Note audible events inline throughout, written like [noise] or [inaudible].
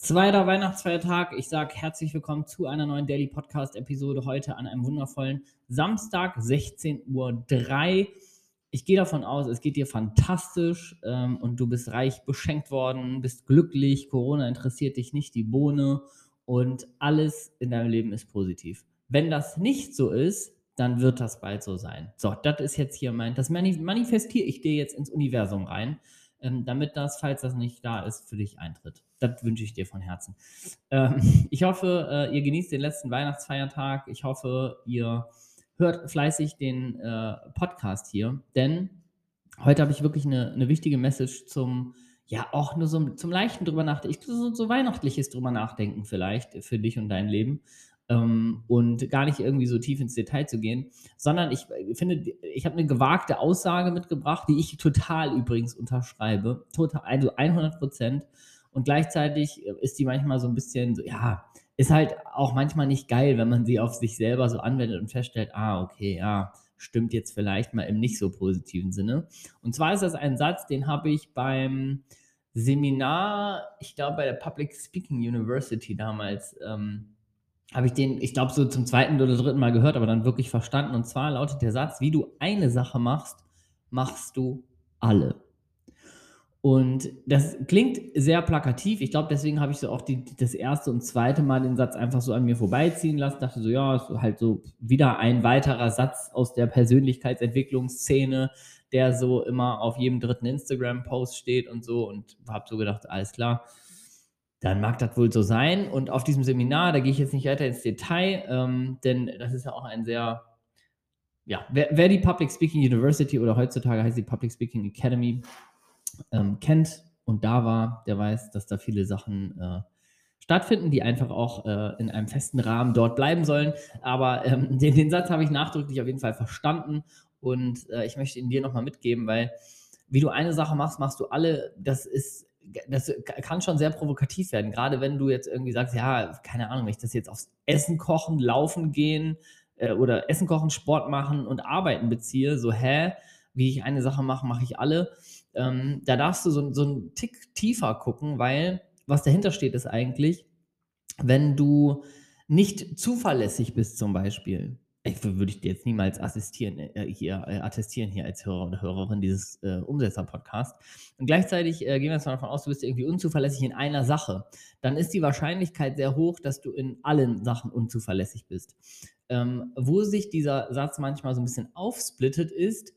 Zweiter Weihnachtsfeiertag. Ich sage herzlich willkommen zu einer neuen Daily Podcast Episode heute an einem wundervollen Samstag, 16.03 Uhr. Ich gehe davon aus, es geht dir fantastisch ähm, und du bist reich beschenkt worden, bist glücklich, Corona interessiert dich nicht die Bohne und alles in deinem Leben ist positiv. Wenn das nicht so ist, dann wird das bald so sein. So, das ist jetzt hier mein, das manifestiere ich dir jetzt ins Universum rein ähm, damit das, falls das nicht da ist, für dich eintritt. Das wünsche ich dir von Herzen. Ähm, [laughs] ich hoffe, äh, ihr genießt den letzten Weihnachtsfeiertag. Ich hoffe, ihr hört fleißig den äh, Podcast hier, denn heute habe ich wirklich eine, eine wichtige Message zum, ja, auch nur so zum leichten drüber nachdenken, so, so weihnachtliches drüber nachdenken vielleicht für dich und dein Leben ähm, und gar nicht irgendwie so tief ins Detail zu gehen, sondern ich finde, ich habe eine gewagte Aussage mitgebracht, die ich total übrigens unterschreibe, total, also 100 Prozent. Und gleichzeitig ist die manchmal so ein bisschen so, ja, ist halt auch manchmal nicht geil, wenn man sie auf sich selber so anwendet und feststellt, ah, okay, ja, stimmt jetzt vielleicht mal im nicht so positiven Sinne. Und zwar ist das ein Satz, den habe ich beim Seminar, ich glaube bei der Public Speaking University damals ähm, habe ich den, ich glaube, so zum zweiten oder dritten Mal gehört, aber dann wirklich verstanden. Und zwar lautet der Satz, wie du eine Sache machst, machst du alle. Und das klingt sehr plakativ. Ich glaube, deswegen habe ich so auch die, das erste und zweite Mal den Satz einfach so an mir vorbeiziehen lassen. Dachte so, ja, ist halt so wieder ein weiterer Satz aus der Persönlichkeitsentwicklungsszene, der so immer auf jedem dritten Instagram-Post steht und so. Und habe so gedacht, alles klar, dann mag das wohl so sein. Und auf diesem Seminar, da gehe ich jetzt nicht weiter ins Detail, ähm, denn das ist ja auch ein sehr, ja, wer, wer, die Public Speaking University oder heutzutage heißt die Public Speaking Academy ähm, kennt und da war, der weiß, dass da viele Sachen äh, stattfinden, die einfach auch äh, in einem festen Rahmen dort bleiben sollen. Aber ähm, [laughs] den, den, Satz habe ich nachdrücklich auf jeden Fall verstanden und äh, ich möchte ihn dir nochmal mitgeben, weil wie du eine Sache machst, machst du alle. Das ist das kann schon sehr provokativ werden, gerade wenn du jetzt irgendwie sagst, ja, keine Ahnung, wenn ich das jetzt aufs Essen kochen, laufen gehen äh, oder Essen kochen, Sport machen und arbeiten beziehe, so, hä, wie ich eine Sache mache, mache ich alle. Ähm, da darfst du so, so einen Tick tiefer gucken, weil was dahinter steht, ist eigentlich, wenn du nicht zuverlässig bist zum Beispiel, würde ich dir jetzt niemals assistieren, äh, hier, äh, attestieren hier als Hörer oder Hörerin dieses äh, Umsetzer-Podcasts. Und gleichzeitig äh, gehen wir jetzt mal davon aus, du bist irgendwie unzuverlässig in einer Sache. Dann ist die Wahrscheinlichkeit sehr hoch, dass du in allen Sachen unzuverlässig bist. Ähm, wo sich dieser Satz manchmal so ein bisschen aufsplittet, ist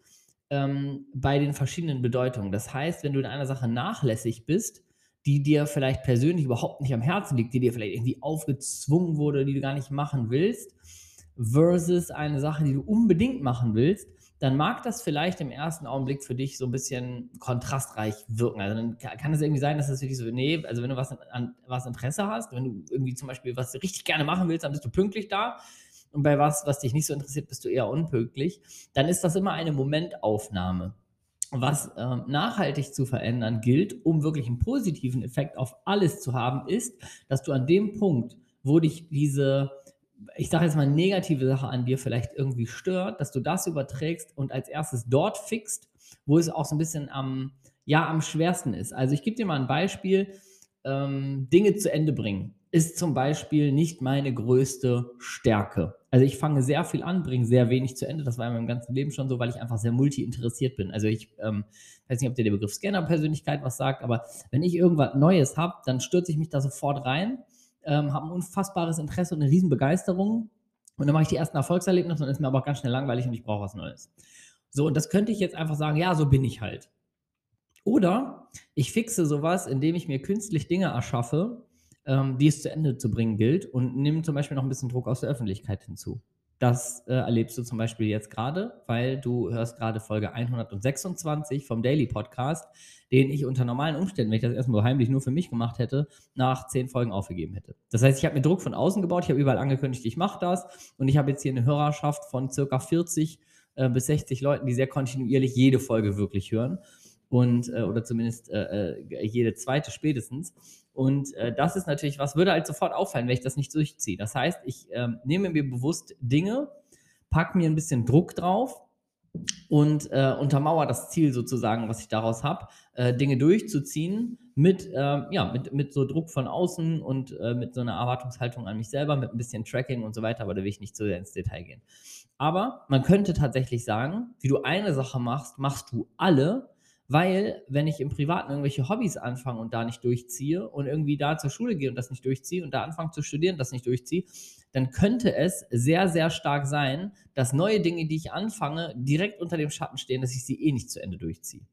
ähm, bei den verschiedenen Bedeutungen. Das heißt, wenn du in einer Sache nachlässig bist, die dir vielleicht persönlich überhaupt nicht am Herzen liegt, die dir vielleicht irgendwie aufgezwungen wurde, die du gar nicht machen willst, versus eine Sache, die du unbedingt machen willst, dann mag das vielleicht im ersten Augenblick für dich so ein bisschen kontrastreich wirken. Also dann kann es irgendwie sein, dass das wirklich so, nee, also wenn du was an was Interesse hast, wenn du irgendwie zum Beispiel was richtig gerne machen willst, dann bist du pünktlich da. Und bei was, was dich nicht so interessiert, bist du eher unpünktlich. Dann ist das immer eine Momentaufnahme. Was ähm, nachhaltig zu verändern gilt, um wirklich einen positiven Effekt auf alles zu haben, ist, dass du an dem Punkt, wo dich diese ich sage jetzt mal, negative Sache an dir vielleicht irgendwie stört, dass du das überträgst und als erstes dort fixt, wo es auch so ein bisschen am, ja, am schwersten ist. Also ich gebe dir mal ein Beispiel. Ähm, Dinge zu Ende bringen ist zum Beispiel nicht meine größte Stärke. Also ich fange sehr viel an, bringe sehr wenig zu Ende. Das war in meinem ganzen Leben schon so, weil ich einfach sehr multi-interessiert bin. Also ich ähm, weiß nicht, ob dir der Begriff Scanner-Persönlichkeit was sagt, aber wenn ich irgendwas Neues habe, dann stürze ich mich da sofort rein ähm, habe ein unfassbares Interesse und eine riesen Begeisterung. Und dann mache ich die ersten Erfolgserlebnisse und ist mir aber auch ganz schnell langweilig und ich brauche was Neues. So, und das könnte ich jetzt einfach sagen, ja, so bin ich halt. Oder ich fixe sowas, indem ich mir künstlich Dinge erschaffe, ähm, die es zu Ende zu bringen gilt und nehme zum Beispiel noch ein bisschen Druck aus der Öffentlichkeit hinzu. Das äh, erlebst du zum Beispiel jetzt gerade, weil du hörst gerade Folge 126 vom Daily Podcast, den ich unter normalen Umständen, wenn ich das erstmal so heimlich nur für mich gemacht hätte, nach zehn Folgen aufgegeben hätte. Das heißt, ich habe mir Druck von außen gebaut, ich habe überall angekündigt, ich mache das und ich habe jetzt hier eine Hörerschaft von circa 40 äh, bis 60 Leuten, die sehr kontinuierlich jede Folge wirklich hören und äh, oder zumindest äh, äh, jede zweite spätestens. Und äh, das ist natürlich was, würde halt sofort auffallen, wenn ich das nicht durchziehe. Das heißt, ich ähm, nehme mir bewusst Dinge, packe mir ein bisschen Druck drauf und äh, untermauere das Ziel sozusagen, was ich daraus habe, äh, Dinge durchzuziehen mit, äh, ja, mit, mit so Druck von außen und äh, mit so einer Erwartungshaltung an mich selber, mit ein bisschen Tracking und so weiter, aber da will ich nicht zu sehr ins Detail gehen. Aber man könnte tatsächlich sagen, wie du eine Sache machst, machst du alle, weil wenn ich im Privaten irgendwelche Hobbys anfange und da nicht durchziehe und irgendwie da zur Schule gehe und das nicht durchziehe und da anfange zu studieren und das nicht durchziehe, dann könnte es sehr, sehr stark sein, dass neue Dinge, die ich anfange, direkt unter dem Schatten stehen, dass ich sie eh nicht zu Ende durchziehe.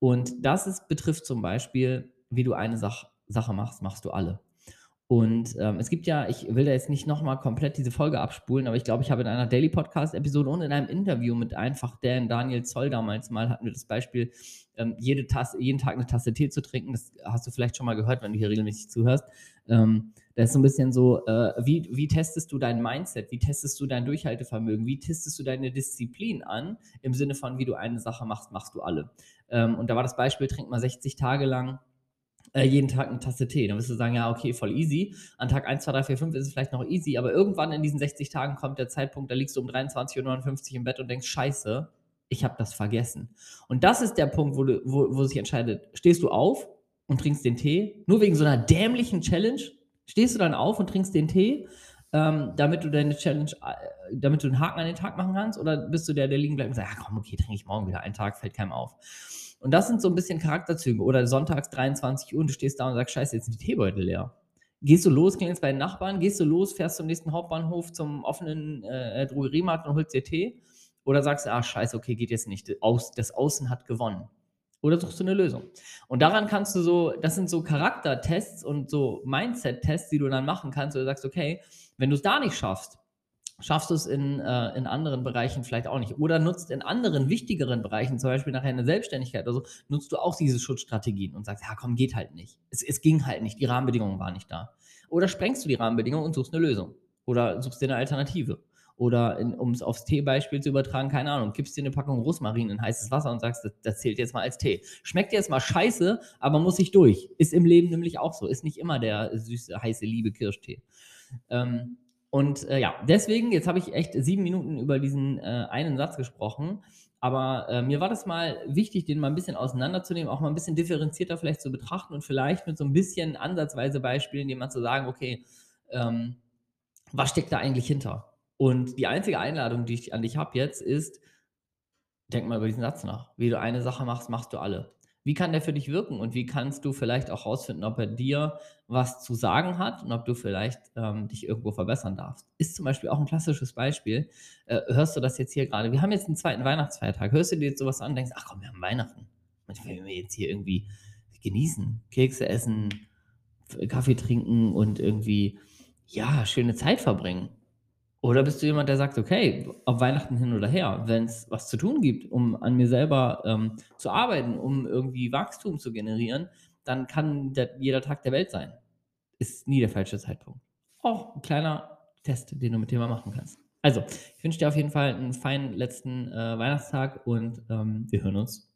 Und das ist, betrifft zum Beispiel, wie du eine Sach Sache machst, machst du alle. Und ähm, es gibt ja, ich will da jetzt nicht nochmal komplett diese Folge abspulen, aber ich glaube, ich habe in einer Daily Podcast-Episode und in einem Interview mit einfach Dan Daniel Zoll damals mal hatten wir das Beispiel, ähm, jede Tasse, jeden Tag eine Tasse Tee zu trinken. Das hast du vielleicht schon mal gehört, wenn du hier regelmäßig zuhörst. Ähm, da ist so ein bisschen so, äh, wie, wie testest du dein Mindset? Wie testest du dein Durchhaltevermögen? Wie testest du deine Disziplin an? Im Sinne von, wie du eine Sache machst, machst du alle. Ähm, und da war das Beispiel, trink mal 60 Tage lang äh, jeden Tag eine Tasse Tee. Dann wirst du sagen, ja, okay, voll easy. An Tag 1, 2, 3, 4, 5 ist es vielleicht noch easy, aber irgendwann in diesen 60 Tagen kommt der Zeitpunkt, da liegst du um 23.59 Uhr im Bett und denkst, scheiße, ich habe das vergessen. Und das ist der Punkt, wo, du, wo, wo sich entscheidet, stehst du auf und trinkst den Tee, nur wegen so einer dämlichen Challenge, stehst du dann auf und trinkst den Tee, ähm, damit du deine Challenge, äh, damit du einen Haken an den Tag machen kannst, oder bist du der, der liegen bleibt und sagt, ja komm, okay, trinke ich morgen wieder einen Tag, fällt keinem auf. Und das sind so ein bisschen Charakterzüge. Oder sonntags 23 Uhr und du stehst da und sagst, scheiße, jetzt sind die Teebeutel leer. Gehst du los, klingelst bei den Nachbarn, gehst du los, fährst zum nächsten Hauptbahnhof zum offenen äh, Drogeriemarkt und holst dir Tee? Oder sagst du, ah, scheiße, okay, geht jetzt nicht. Das Außen hat gewonnen. Oder suchst du eine Lösung? Und daran kannst du so, das sind so Charaktertests und so Mindset-Tests, die du dann machen kannst, wo du sagst, okay, wenn du es da nicht schaffst, schaffst du es in, äh, in anderen Bereichen vielleicht auch nicht. Oder nutzt in anderen wichtigeren Bereichen, zum Beispiel nachher eine Selbstständigkeit oder so, nutzt du auch diese Schutzstrategien und sagst, ja komm, geht halt nicht. Es, es ging halt nicht, die Rahmenbedingungen waren nicht da. Oder sprengst du die Rahmenbedingungen und suchst eine Lösung. Oder suchst dir eine Alternative. Oder um es aufs Teebeispiel zu übertragen, keine Ahnung, gibst dir eine Packung Rosmarin in heißes Wasser und sagst, das, das zählt jetzt mal als Tee. Schmeckt jetzt mal scheiße, aber muss ich durch. Ist im Leben nämlich auch so. Ist nicht immer der süße, heiße, liebe Kirschtee. Ähm, und äh, ja, deswegen, jetzt habe ich echt sieben Minuten über diesen äh, einen Satz gesprochen. Aber äh, mir war das mal wichtig, den mal ein bisschen auseinanderzunehmen, auch mal ein bisschen differenzierter vielleicht zu betrachten und vielleicht mit so ein bisschen ansatzweise Beispielen, die man zu sagen, okay, ähm, was steckt da eigentlich hinter? Und die einzige Einladung, die ich an dich habe jetzt, ist, denk mal über diesen Satz nach. Wie du eine Sache machst, machst du alle. Wie kann der für dich wirken und wie kannst du vielleicht auch herausfinden, ob er dir was zu sagen hat und ob du vielleicht ähm, dich irgendwo verbessern darfst? Ist zum Beispiel auch ein klassisches Beispiel. Äh, hörst du das jetzt hier gerade? Wir haben jetzt einen zweiten Weihnachtsfeiertag. Hörst du dir jetzt sowas an und denkst, ach komm, wir haben Weihnachten. Und wenn wir jetzt hier irgendwie genießen, Kekse essen, Kaffee trinken und irgendwie, ja, schöne Zeit verbringen. Oder bist du jemand, der sagt, okay, auf Weihnachten hin oder her, wenn es was zu tun gibt, um an mir selber ähm, zu arbeiten, um irgendwie Wachstum zu generieren, dann kann der, jeder Tag der Welt sein. Ist nie der falsche Zeitpunkt. Auch ein kleiner Test, den du mit dem mal machen kannst. Also, ich wünsche dir auf jeden Fall einen feinen letzten äh, Weihnachtstag und ähm, wir hören uns